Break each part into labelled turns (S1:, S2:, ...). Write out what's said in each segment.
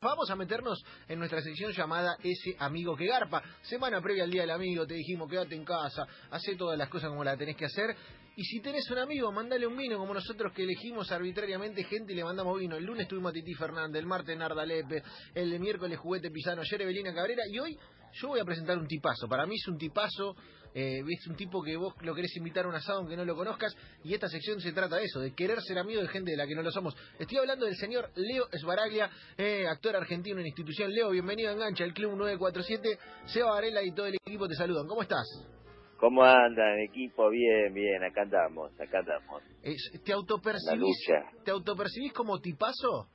S1: Vamos a meternos en nuestra sección llamada Ese Amigo que Garpa. Semana previa al Día del Amigo te dijimos quédate en casa, hacé todas las cosas como las tenés que hacer. Y si tenés un amigo, mandale un vino como nosotros que elegimos arbitrariamente gente y le mandamos vino. El lunes tuvimos a Titi Fernández, el martes Narda Lepe, el miércoles Juguete Pisano, ayer Evelina Cabrera y hoy yo voy a presentar un tipazo. Para mí es un tipazo, eh, es un tipo que vos lo querés invitar a un asado aunque no lo conozcas y esta sección se trata de eso, de querer ser amigo de gente de la que no lo somos. Estoy hablando del señor Leo Esbaraglia, eh, actor argentino en institución. Leo, bienvenido a Engancha, el Club 947. Seba Varela y todo el equipo te saludan. ¿Cómo estás?
S2: ¿Cómo andan, equipo? Bien, bien, acá andamos, acá andamos.
S1: ¿Te autopercibís,
S2: lucha.
S1: ¿Te autopercibís como tipazo?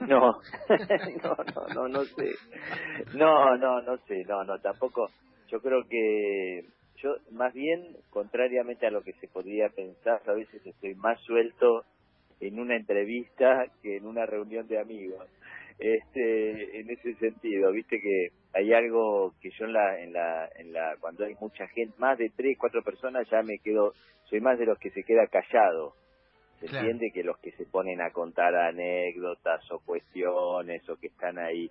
S2: No, no, no, no, no sé. No, no, no sé, no, no, tampoco. Yo creo que yo, más bien, contrariamente a lo que se podría pensar, a veces estoy más suelto en una entrevista que en una reunión de amigos. Este, en ese sentido, viste que hay algo que yo en la, en la, en la, cuando hay mucha gente, más de tres, cuatro personas, ya me quedo, soy más de los que se queda callado. Se
S1: Claro.
S2: entiende que los que se ponen a contar anécdotas o cuestiones o que están ahí,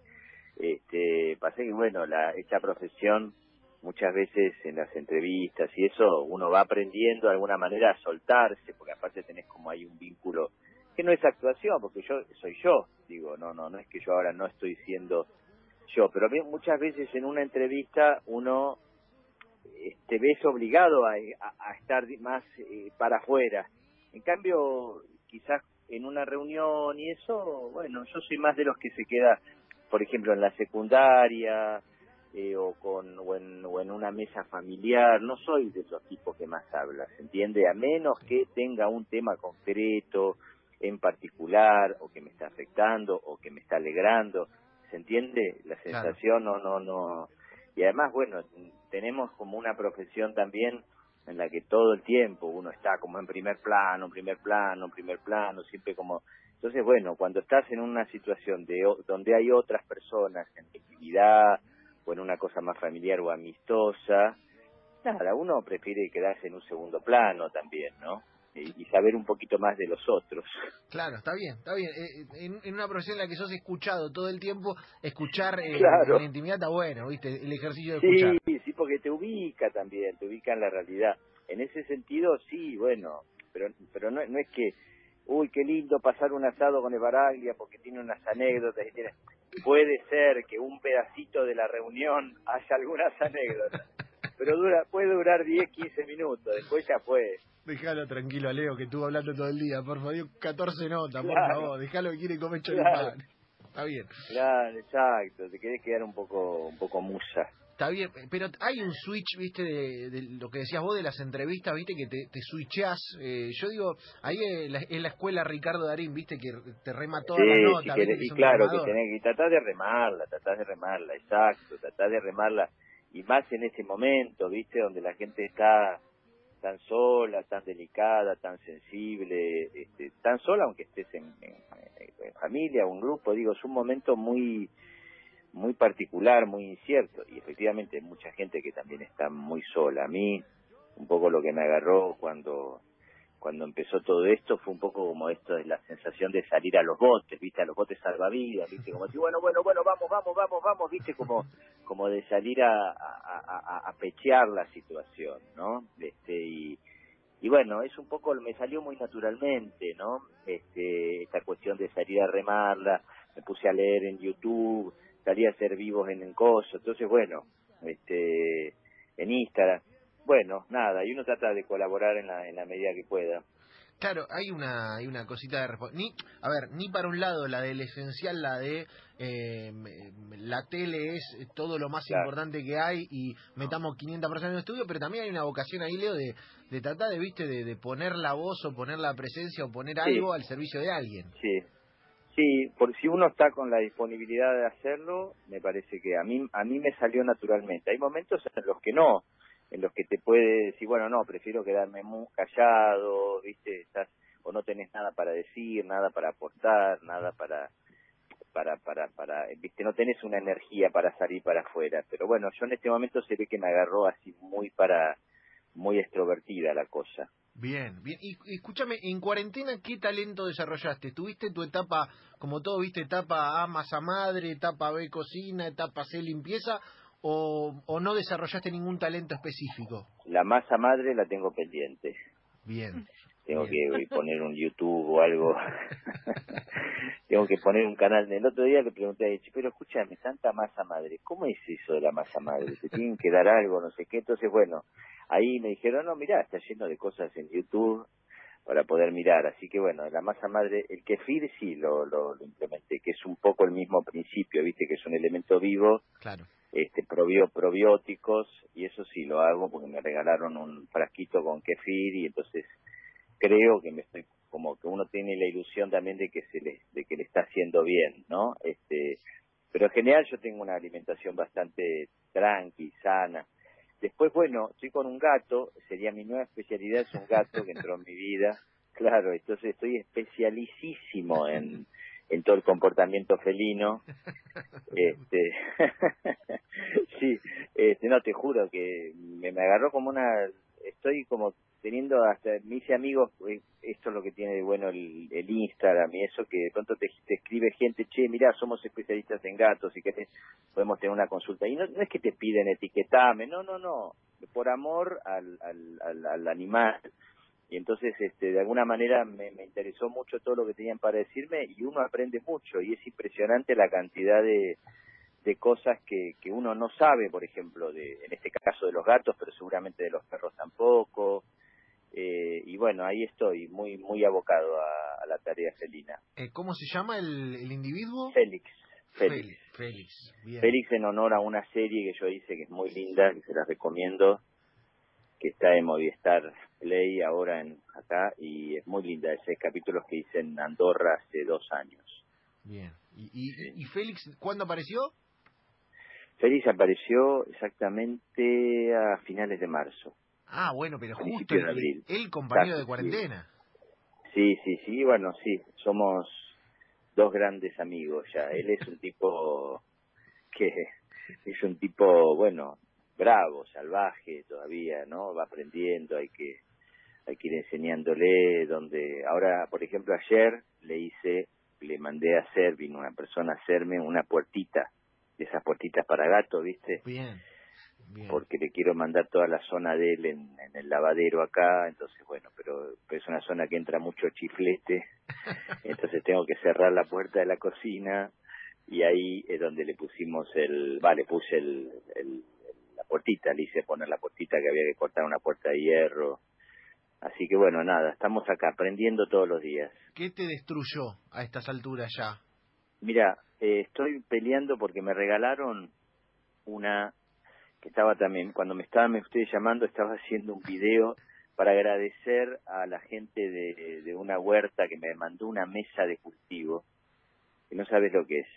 S2: este, pasa que bueno, la, esta profesión muchas veces en las entrevistas y eso uno va aprendiendo de alguna manera a soltarse, porque aparte tenés como hay un vínculo que no es actuación, porque yo soy yo, digo, no, no, no es que yo ahora no estoy siendo yo, pero muchas veces en una entrevista uno te ves obligado a, a- a estar más eh, para afuera. En cambio, quizás en una reunión y eso, bueno, yo soy más de los que se queda, por ejemplo, en la secundaria eh, o, con, o, en, o en una mesa familiar, no soy de esos tipos que más habla, ¿se entiende? A menos que tenga un tema concreto, en particular, o que me está afectando, o que me está alegrando, ¿se entiende? La
S1: Claro.
S2: sensación no, no, no. Y además, bueno, tenemos como una profesión también en la que todo el tiempo uno está como en primer plano, en primer plano, en primer plano, siempre como... Entonces, bueno, cuando estás en una situación de donde hay otras personas en actividad o en una cosa más familiar o amistosa, nada, uno prefiere quedarse en un segundo plano también, ¿no? Y, saber un poquito más de los otros.
S1: Claro, está bien, está bien. Eh, en, en una profesión en la que sos escuchado todo el tiempo, escuchar eh,
S2: Claro.
S1: en la intimidad está bueno, ¿viste? El ejercicio de
S2: Sí,
S1: escuchar.
S2: sí, porque te ubica también, te ubica en la realidad. En ese sentido, sí, bueno, pero pero no, no es que, uy, qué lindo pasar un asado con Evaraglia porque tiene unas anécdotas y tiene... Puede ser que un pedacito de la reunión haya algunas anécdotas, pero dura puede durar 10, 15 minutos, después ya fue.
S1: Déjalo tranquilo a Leo, que estuvo hablando todo el día. Por favor, dio 14 notas, por favor. Déjalo que quiere comer
S2: Claro.
S1: choripán. Está bien.
S2: Claro, exacto, te querés quedar un poco un poco musa.
S1: Está bien, pero hay un switch, viste, de, de lo que decías vos de las entrevistas, viste, que te, te switchás. Eh, yo digo, ahí es la, es la escuela Ricardo Darín, viste, que te rema toda la
S2: Sí,
S1: nota.
S2: si querés-
S1: que
S2: y
S1: un
S2: claro, que tenés que tratar de remarla, tratar de remarla, exacto, tratar de remarla, y más en ese momento, ¿viste? Donde la gente está tan sola, tan delicada, tan sensible, este, tan sola aunque estés en, en- en familia en grupo, digo, es un momento muy muy particular, muy incierto, y efectivamente mucha gente que también está muy sola. A mí, un poco lo que me agarró cuando cuando empezó todo esto fue un poco como esto de la sensación de salir a los botes, viste, a los botes salvavidas, viste, como decir, bueno, bueno, bueno, vamos, vamos, vamos, vamos, viste, como como de salir a, a, a- a pechear la situación, ¿no? Este, y, y bueno, es un poco, me salió muy naturalmente, ¿no? Este, esta cuestión de salir a remarla, me puse a leer en YouTube, salí a hacer vivos en el coso, entonces bueno, este, en Instagram, bueno, nada, y uno trata de colaborar en la, en la medida que pueda.
S1: Claro, hay una, hay una cosita de ni A ver, ni para un lado la del esencial, la de eh, la tele es todo lo más
S2: Claro.
S1: importante que hay y metamos 500 personas en el estudio, pero también hay una vocación ahí, Leo, de, de tratar de, viste, de, de poner la voz o poner la presencia o poner
S2: Sí.
S1: algo al servicio de alguien.
S2: Sí, sí, por si uno está con la disponibilidad de hacerlo, me parece que a mí a mí me salió naturalmente. Hay momentos en los que no, en los que te puede decir, bueno, no, prefiero quedarme muy callado, viste, estás o no tenés nada para decir, nada para aportar, nada para para para para viste no tenés una energía para salir para afuera pero bueno yo en este momento se ve que me agarró así muy para muy extrovertida la cosa
S1: Bien, bien. Y, escúchame, en cuarentena, ¿qué talento desarrollaste? ¿Tuviste tu etapa, como todo, viste, etapa A masa madre, etapa B cocina, etapa C limpieza, o, o no desarrollaste ningún talento específico?
S2: La masa madre la tengo pendiente.
S1: Bien.
S2: Tengo que poner un YouTube o algo. tengo que poner un canal. El otro día le pregunté a ella, pero escúchame, tanta masa madre, ¿cómo es eso de la masa madre? ¿Se tienen que dar algo, no sé qué? Entonces, bueno, ahí me dijeron, no, mira, está lleno de cosas en YouTube para poder mirar. Así que bueno, la masa madre, el kefir sí lo, lo, lo implementé, que es un poco el mismo principio, viste, que es un elemento vivo.
S1: Claro
S2: este probióticos y eso sí lo hago porque me regalaron un frasquito con kefir y entonces creo que me estoy como que uno tiene la ilusión también de que se le de que le está haciendo bien no este pero en general yo tengo una alimentación bastante tranqui sana después bueno estoy con un gato sería mi nueva especialidad es un gato que entró en mi vida claro entonces estoy especialicísimo en en todo el comportamiento felino. Este sí este no te juro que me, me agarró como una estoy como teniendo hasta me hice amigos eh, esto es lo que tiene de bueno el, el Instagram y eso que de pronto te, escribe gente che mira somos especialistas en gatos y que podemos tener una consulta y no, no es que te piden etiquetame no no no. Por amor al, al, al, al animal. Y entonces este de alguna manera me, me interesó mucho todo lo que tenían para decirme y uno aprende mucho. Y es impresionante la cantidad de de cosas que, que uno no sabe, por ejemplo, de, en este caso de los gatos, pero seguramente de los perros tampoco. Eh, y bueno, ahí estoy, muy muy abocado a, la tarea felina.
S1: Eh, ¿Cómo se llama el, el individuo?
S2: Félix.
S1: Félix. Félix.
S2: Félix en honor a una serie que yo hice que es muy linda, que se la recomiendo, que está en Movistar Play ahora en acá y es muy linda, es seis capítulos que hice en Andorra hace dos años.
S1: Bien. ¿Y, y, y Félix cuándo apareció?
S2: Félix apareció exactamente a finales de marzo.
S1: Ah, bueno, pero justo el, abril. el compañero de cuarentena.
S2: Sí, sí, sí, bueno, sí, somos dos grandes amigos ya. Él es un tipo que es un tipo, bueno, bravo, salvaje todavía, ¿no? Va aprendiendo, hay que hay que ir enseñándole donde ahora, por ejemplo, ayer le hice le mandé a hacer, vino una persona a hacerme una puertita de esas puertitas para gato, ¿viste?
S1: Bien.
S2: Porque le quiero mandar toda la zona de él en, el lavadero acá, entonces bueno, pero, es una zona que entra mucho chiflete, entonces tengo que cerrar la puerta de la cocina y ahí es donde le pusimos el, vale, puse el, el, la puertita, le hice poner la puertita que había que cortar una puerta de hierro, así que bueno, nada, estamos acá aprendiendo todos los días.
S1: ¿Qué te destruyó a estas alturas ya?
S2: Mira, eh, estoy peleando porque me regalaron una que estaba también, cuando me estaban ustedes llamando, estaba haciendo un video para agradecer a la gente de, de una huerta que me mandó una mesa de cultivo, que no sabes lo que es,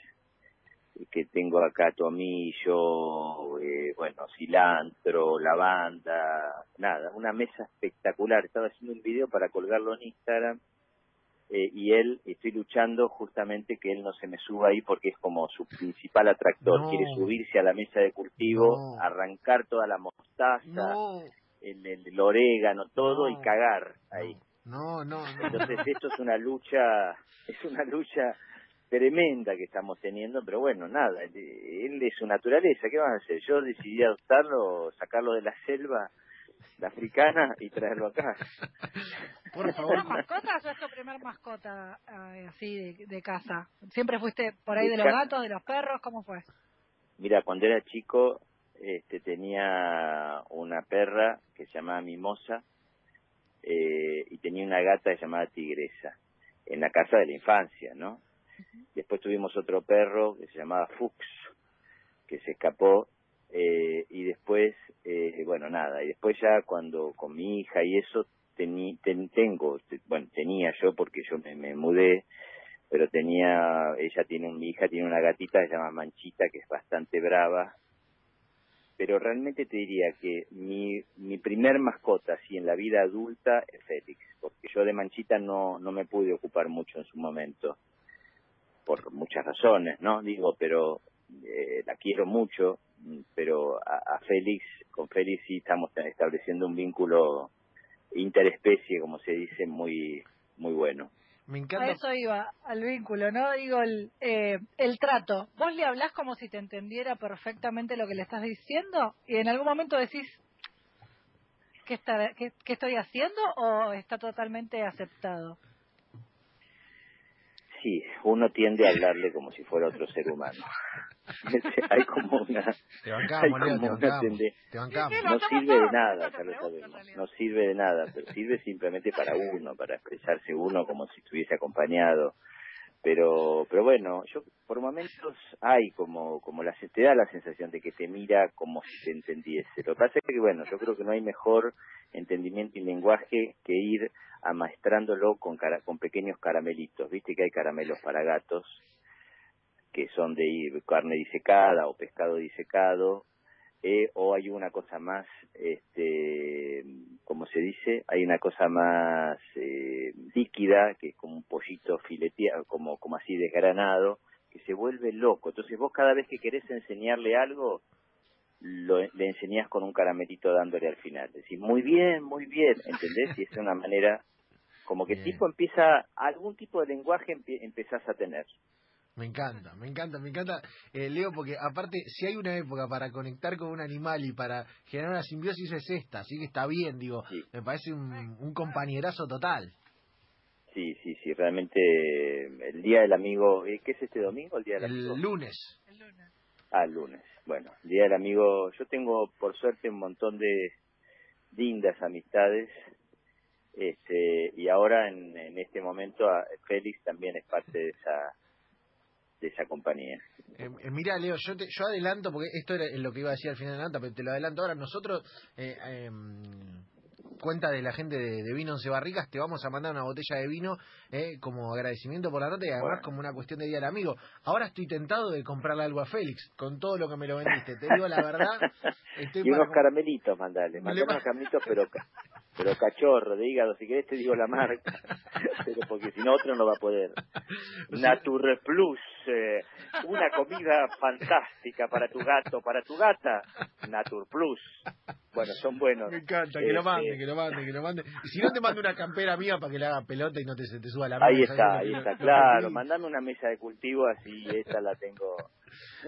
S2: que tengo acá tomillo, eh, bueno, cilantro, lavanda, nada, una mesa espectacular. Estaba haciendo un video para colgarlo en Instagram eh, y él, estoy luchando justamente que él no se me suba ahí porque es como su principal atractor. Quiere subirse a la mesa de cultivo, arrancar toda la mostaza, el, el, orégano, todo y cagar ahí.
S1: No, no,
S2: Entonces esto es una lucha, es una lucha tremenda que estamos teniendo, pero bueno, nada, él es su naturaleza, ¿qué van a hacer? Yo decidí adoptarlo, sacarlo de la selva la africana y traerlo acá.
S3: Por favor. mascota o es tu primer mascota eh, así de, casa? ¿Siempre fuiste por ahí de, los gatos, de los perros? ¿Cómo fue?
S2: Mira, cuando era chico este, tenía una perra que se llamaba Mimosa eh, y tenía una gata llamada Tigresa en la casa de la infancia, ¿no? Después tuvimos otro perro que se llamaba Fuchs, que se escapó eh, y después, eh, bueno, nada, y después ya cuando con mi hija y eso, tení, tengo, bueno, tenía yo porque yo me, mudé, pero tenía, ella tiene, mi hija tiene una gatita que se llama Manchita, que es bastante brava, pero realmente te diría que mi, mi primer mascota, así en la vida adulta, es Félix, porque yo de Manchita no, no me pude ocupar mucho en su momento, por muchas razones, ¿no? Digo, pero eh, la quiero mucho, pero a, Félix, con Félix sí estamos estableciendo un vínculo interespecie, como se dice, muy, muy bueno.
S3: Me encanta. A eso iba, al vínculo, ¿no? Digo, el, eh, el trato. ¿Vos le hablás como si te entendiera perfectamente lo que le estás diciendo? Y en algún momento decís, ¿qué, está, qué, qué estoy haciendo? ¿O está totalmente aceptado?
S2: Sí, uno tiende a hablarle como si fuera otro ser humano. hay como una
S1: te bancamos, Leo, te bancamos, te bancamos.
S2: no sirve de nada ya lo sabemos. no sirve de nada pero sirve simplemente para uno para expresarse uno como si estuviese acompañado. Pero pero bueno yo por momentos hay como como la te da la sensación de que te mira como si te entendiese. Lo que pasa es que bueno yo creo que no hay mejor entendimiento y lenguaje que ir amaestrándolo con con pequeños caramelitos. Viste que hay caramelos para gatos que son de carne disecada o pescado disecado, eh, o hay una cosa más, este, como se dice, hay una cosa más eh, líquida, que es como un pollito fileteado, como, como así desgranado, que se vuelve loco. Entonces vos cada vez que querés enseñarle algo, lo, le enseñás con un caramelito dándole al final. Decís, muy bien, muy bien, ¿entendés? Y es una manera, como que el tipo empieza, algún tipo de lenguaje empezás a tener.
S1: Me encanta, me encanta, me encanta, eh, Leo, porque aparte, si hay una época para conectar con un animal y para generar una simbiosis es esta, así que está bien, digo, me parece un, un compañerazo total.
S2: Sí, sí, sí, realmente el Día del Amigo, ¿eh? ¿qué es este domingo? El Día del
S1: el Lunes.
S3: El lunes.
S2: Ah, el lunes. Bueno, el Día del Amigo, yo tengo por suerte un montón de lindas amistades este y ahora en, en este momento Félix también es parte de esa de esa compañía.
S1: Eh, eh, mira, Leo, yo, te, yo adelanto, porque esto era lo que iba a decir al final de la nota, pero te lo adelanto ahora. Nosotros, eh, em, cuenta de la gente de, Vino Once Barricas, te vamos a mandar una botella de vino eh, como agradecimiento por la nota y además como una cuestión de día del amigo. Ahora estoy tentado de comprarle algo a Félix, con todo lo que me lo vendiste. Te digo la verdad.
S2: y unos caramelitos, mandale. Mandale unos caramelitos, pero, pero cachorro, de hígado. Si querés te digo la marca. pero porque si no, otro no va a poder. Nature Plus, eh, una comida fantástica para tu gato, para tu gata. Nature Plus. Bueno, son buenos.
S1: Me encanta, que lo este, mande, que lo mande, que lo mande. Y si no te mando una campera mía para que le haga pelota y no te, te suba la
S2: mesa. Ahí está, ahí está, claro. Mandame una mesa de cultivo así esta la tengo.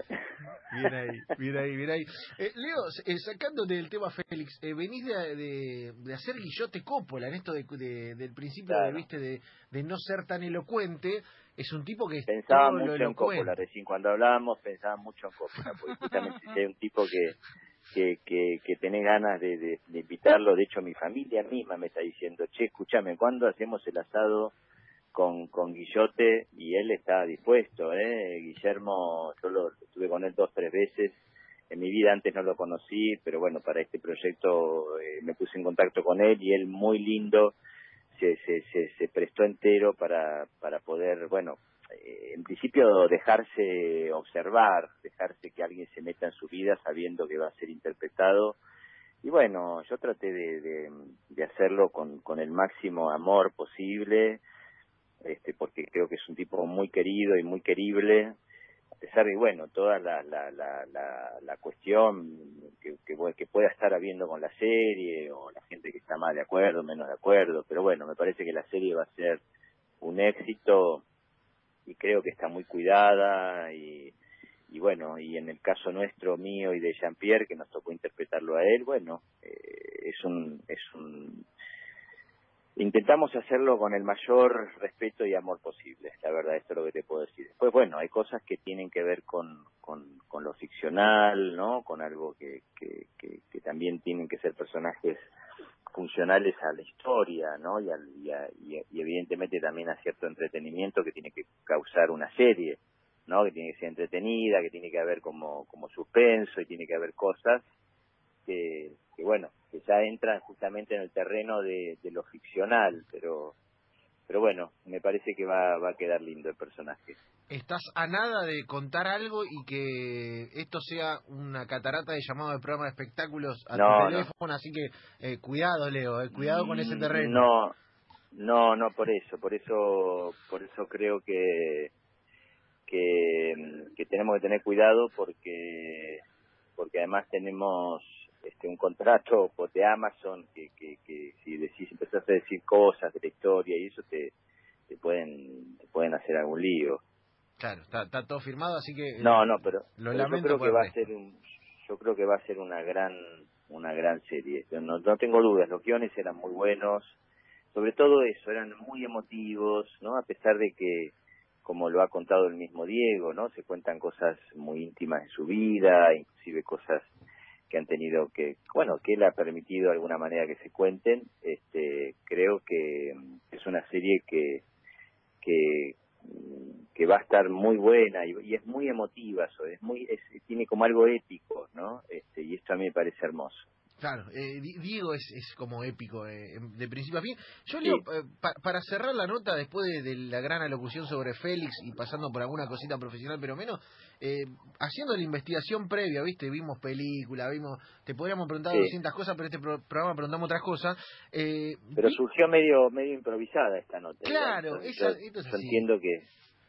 S1: Bien ahí, bien ahí, bien ahí. Eh, Leo, eh, sacándote del tema Félix, eh, venís de, de, hacer Guillote Coppola en esto de, del principio de, ¿viste? De, de no ser tan elocuente. Es un tipo que
S2: pensaba mucho en Coppola, recién cuando hablábamos pensaba mucho en Coppola, porque justamente es un tipo que que, que, que tenés ganas de, de, invitarlo. De hecho, mi familia misma me está diciendo, che, escúchame, ¿cuándo hacemos el asado con, con Guillote? Y él está dispuesto, ¿eh? Guillermo, yo lo estuve con él dos, tres veces. En mi vida antes no lo conocí, pero bueno, para este proyecto eh, me puse en contacto con él y él muy lindo se, se, se, se prestó entero para, para poder, bueno, eh, en principio dejarse observar, dejarse que alguien se meta en su vida sabiendo que va a ser interpretado. Y bueno, yo traté de, de, hacerlo con, con el máximo amor posible, este, porque creo que es un tipo muy querido y muy querible, a pesar de, bueno, toda la, la, la, la, cuestión que, que, que, pueda estar habiendo con la serie, o la gente que está más de acuerdo, menos de acuerdo, pero bueno, me parece que la serie va a ser un éxito y creo que está muy cuidada y, y bueno, y en el caso nuestro, mío y de Jean-Pierre, que nos tocó interpretarlo a él, bueno, eh, es un, es un, intentamos hacerlo con el mayor respeto y amor posible, la verdad, esto es lo que te puedo decir. Después, bueno, hay cosas que tienen que ver con, con, lo ficcional, ¿no? Con algo que, que, también tienen que ser personajes funcionales a la historia, ¿no? Y, y, evidentemente también a cierto entretenimiento que tiene que causar una serie, ¿no? Que tiene que ser entretenida, que tiene que haber como, como suspenso y tiene que haber cosas que, que bueno, que ya entran justamente en el terreno de, de lo ficcional, pero pero bueno, me parece que va, va a quedar lindo el personaje.
S1: Estás a nada de contar algo y que esto sea una catarata de llamado de programa de espectáculos a tu teléfono, así que eh, cuidado, Leo, eh, cuidado con ese terreno.
S2: No, no, no, por eso, por eso, por eso creo que que, que tenemos que tener cuidado porque porque además tenemos este un contrato de Amazon que, que, que si decís, empezás a decir cosas de la historia y eso te, te pueden te pueden hacer algún lío.
S1: Claro, está, está todo firmado, así que...
S2: No, no, pero,
S1: Lo
S2: pero yo creo que va a ser un, yo creo que va a ser una gran una gran serie. No, no tengo dudas, los guiones eran muy buenos, sobre todo eso, eran muy emotivos, ¿no? A pesar de que, como lo ha contado el mismo Diego, ¿no? Se cuentan cosas muy íntimas de su vida, inclusive cosas que han tenido que, bueno, que él ha permitido de alguna manera que se cuenten. Este, creo que es una serie que, que, que va a estar muy buena y, es muy emotiva, so- es muy, es, tiene como algo épico, ¿no? Este, y esto a mí me parece hermoso.
S1: Claro, eh, Di- Diego es, es como épico eh, de principio a fin. Yo
S2: Sí.
S1: leo, eh, pa- para cerrar la nota, después de, de la gran alocución sobre Félix y pasando por alguna cosita profesional, pero menos, eh, haciendo la investigación previa, ¿viste? Vimos película, vimos, te podríamos preguntar
S2: Sí.
S1: 200 cosas, pero este pro- programa preguntamos otras cosas. Eh,
S2: Pero surgió medio medio improvisada esta nota.
S1: Claro, esa-
S2: yo,
S1: esto es
S2: yo
S1: así.
S2: entiendo que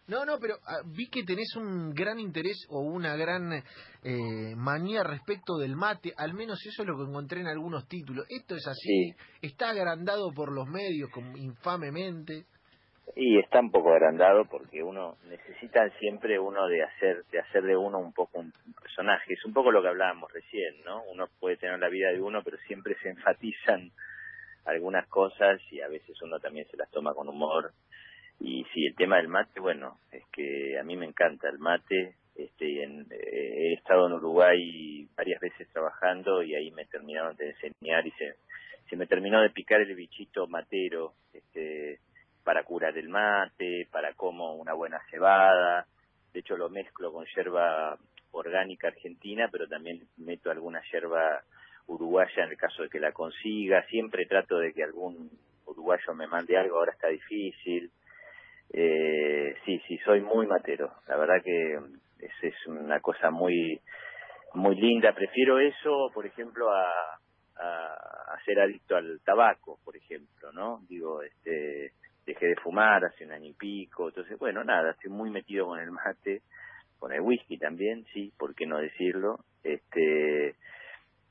S1: No, no, pero ah, vi que tenés un gran interés o una gran eh, manía respecto del mate, al menos eso es lo que encontré en algunos títulos. Esto es así,
S2: Sí.
S1: está agrandado por los medios como infamemente.
S2: y está un poco agrandado porque uno necesita siempre uno de hacer de hacer de uno un poco un personaje. Es un poco lo que hablábamos recién, ¿no? Uno puede tener la vida de uno, pero siempre se enfatizan algunas cosas y a veces uno también se las toma con humor. Y sí, el tema del mate, bueno, es que a mí me encanta el mate. Este, en, eh, he estado en Uruguay varias veces trabajando y ahí me terminaron de enseñar y se, se me terminó de picar el bichito matero este, para curar el mate, para como una buena cebada. De hecho, lo mezclo con yerba orgánica argentina, pero también meto alguna yerba uruguaya en el caso de que la consiga. Siempre trato de que algún uruguayo me mande algo, ahora está difícil. Eh, sí, sí, soy muy matero. La verdad que es, una cosa muy muy linda. Prefiero eso, por ejemplo, a, a, a ser adicto al tabaco, por ejemplo, ¿no? Digo, este dejé de fumar hace un año y pico, entonces, bueno, nada, estoy muy metido con el mate, con el whisky también, sí, ¿por qué no decirlo? Este,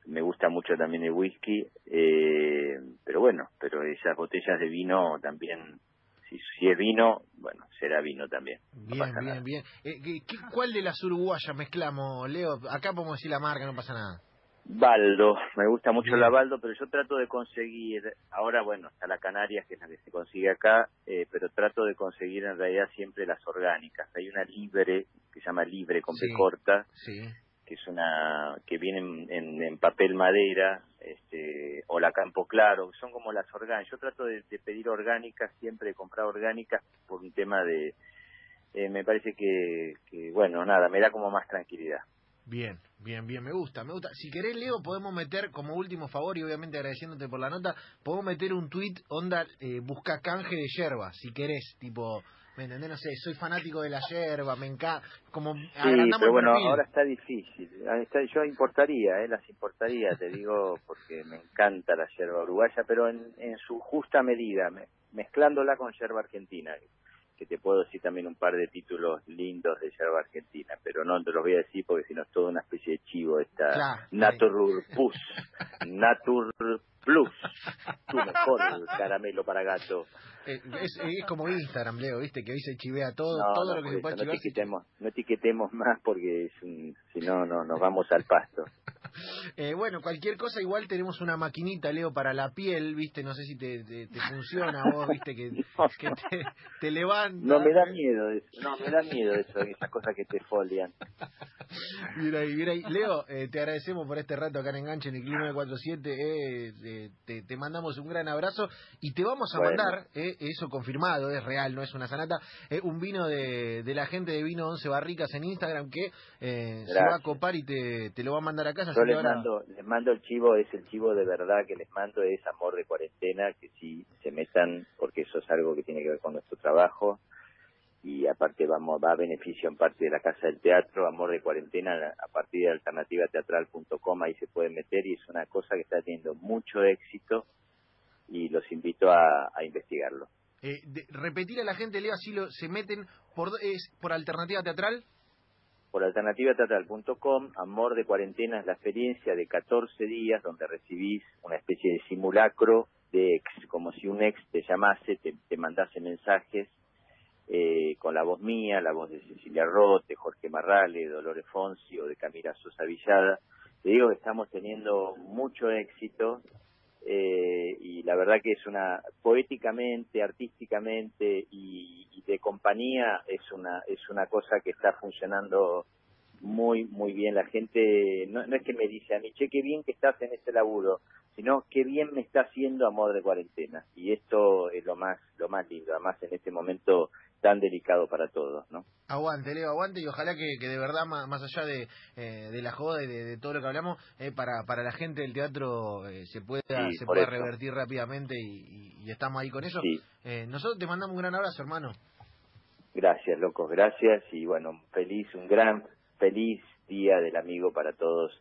S2: me gusta mucho también el whisky, eh, pero bueno, pero esas botellas de vino también, si, si es vino, bueno, será vino también.
S1: Bien, bien,
S2: nada.
S1: bien. Eh, ¿qué- qué- ¿Cuál de las uruguayas mezclamos, Leo? Acá podemos decir la marca, no pasa nada.
S2: Baldo, me gusta mucho
S1: Bien.
S2: la Baldo, pero yo trato de conseguir, ahora bueno, está la Canarias, que es la que se consigue acá, eh, pero trato de conseguir en realidad siempre las orgánicas. Hay una libre, que se llama libre con
S1: Sí.
S2: P corta,
S1: Sí.
S2: Que es una, que viene en, en- papel madera, este, o la Campo Claro, son como las orgánicas. Yo trato de, de pedir orgánicas, siempre de comprar orgánicas por un tema de, eh, me parece que, que, bueno, nada, me da como más tranquilidad.
S1: Bien, bien, bien, me gusta, me gusta. Si querés, Leo, podemos meter como último favor y obviamente agradeciéndote por la nota, podemos meter un tweet onda eh, busca canje de yerba, si querés, tipo, ¿me entendés? No sé, soy fanático de la yerba, me encanta, como
S2: Sí, pero bueno,
S1: perfil.
S2: ahora está difícil. Está- yo importaría, eh, las importaría, te digo, porque me encanta la yerba uruguaya, pero en, en su justa medida, me- mezclándola con yerba argentina, que te puedo decir también un par de títulos lindos de yerba argentina, pero no te los voy a decir porque si no es toda una especie de chivo esta
S1: Claro,
S2: Natur Natur Plus, tu mejor caramelo para gato.
S1: Eh, es, es como Instagram, Leo, viste, que hoy se chivea todo,
S2: No,
S1: todo
S2: no,
S1: lo que se
S2: eso,
S1: puede
S2: no
S1: chivar.
S2: etiquetemos, no etiquetemos más porque es si no, no, nos vamos al pasto.
S1: Eh, bueno, cualquier cosa, igual tenemos una maquinita, Leo, para la piel, viste, no sé si te, te, te funciona vos, viste, que,
S2: No,
S1: que te, te levanta.
S2: No me da miedo eso, no me da miedo eso, esas cosas que te folian.
S1: Mira ahí, mira ahí. Leo, eh, te agradecemos por este rato acá en Enganche en el Club 947. Eh, eh, te, te mandamos un gran abrazo y te vamos a
S2: Bueno.
S1: mandar, eh, eso confirmado, es real, no es una sanata, eh, un vino de, de la gente de Vino 11 Barricas en Instagram que eh, se va a copar y te, te lo va a mandar a casa.
S2: Yo les mando, les mando el chivo, es el chivo de verdad que les mando, es amor de cuarentena, que sí se metan, porque eso es algo que tiene que ver con nuestro trabajo. Y aparte vamos va a beneficio en parte de la Casa del Teatro, Amor de Cuarentena, a partir de alternativateatral.com, ahí se pueden meter y es una cosa que está teniendo mucho éxito y los invito a, a investigarlo.
S1: eh, de- repetir a la gente, Leo, así lo, se meten por, es por alternativa teatral.
S2: por alternativateatral.com. Amor de cuarentena es la experiencia de 14 días donde recibís una especie de simulacro de ex, como si un ex te llamase, te, te mandase mensajes eh, con la voz mía, la voz de Cecilia Roth, de Jorge Marrale, de Dolores Fonsi o de Camila Sosa Villada. Te digo que estamos teniendo mucho éxito eh, y la verdad que es una poéticamente, artísticamente y, de compañía es una es una cosa que está funcionando muy muy bien. La gente no, no es que me dice a mí, che, qué bien que estás en este laburo, sino qué bien me está haciendo a modo de cuarentena. Y esto es lo más lo más lindo, además en este momento tan delicado para todos, ¿no?
S1: Aguante, Leo, aguante y ojalá que, que de verdad, más, más allá de, eh, de la joda y de, de, todo lo que hablamos, eh, para, para la gente del teatro eh, se pueda,
S2: Sí,
S1: se pueda
S2: eso.
S1: revertir rápidamente y, y- y estamos ahí con eso.
S2: Sí.
S1: Nosotros te mandamos un gran abrazo, hermano.
S2: Gracias, locos, gracias y bueno, feliz, un gran, feliz día del amigo para todos.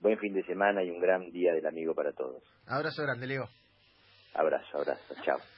S2: Buen fin de semana y un gran día del amigo para todos.
S1: Abrazo grande, Leo.
S2: Abrazo, abrazo, chao.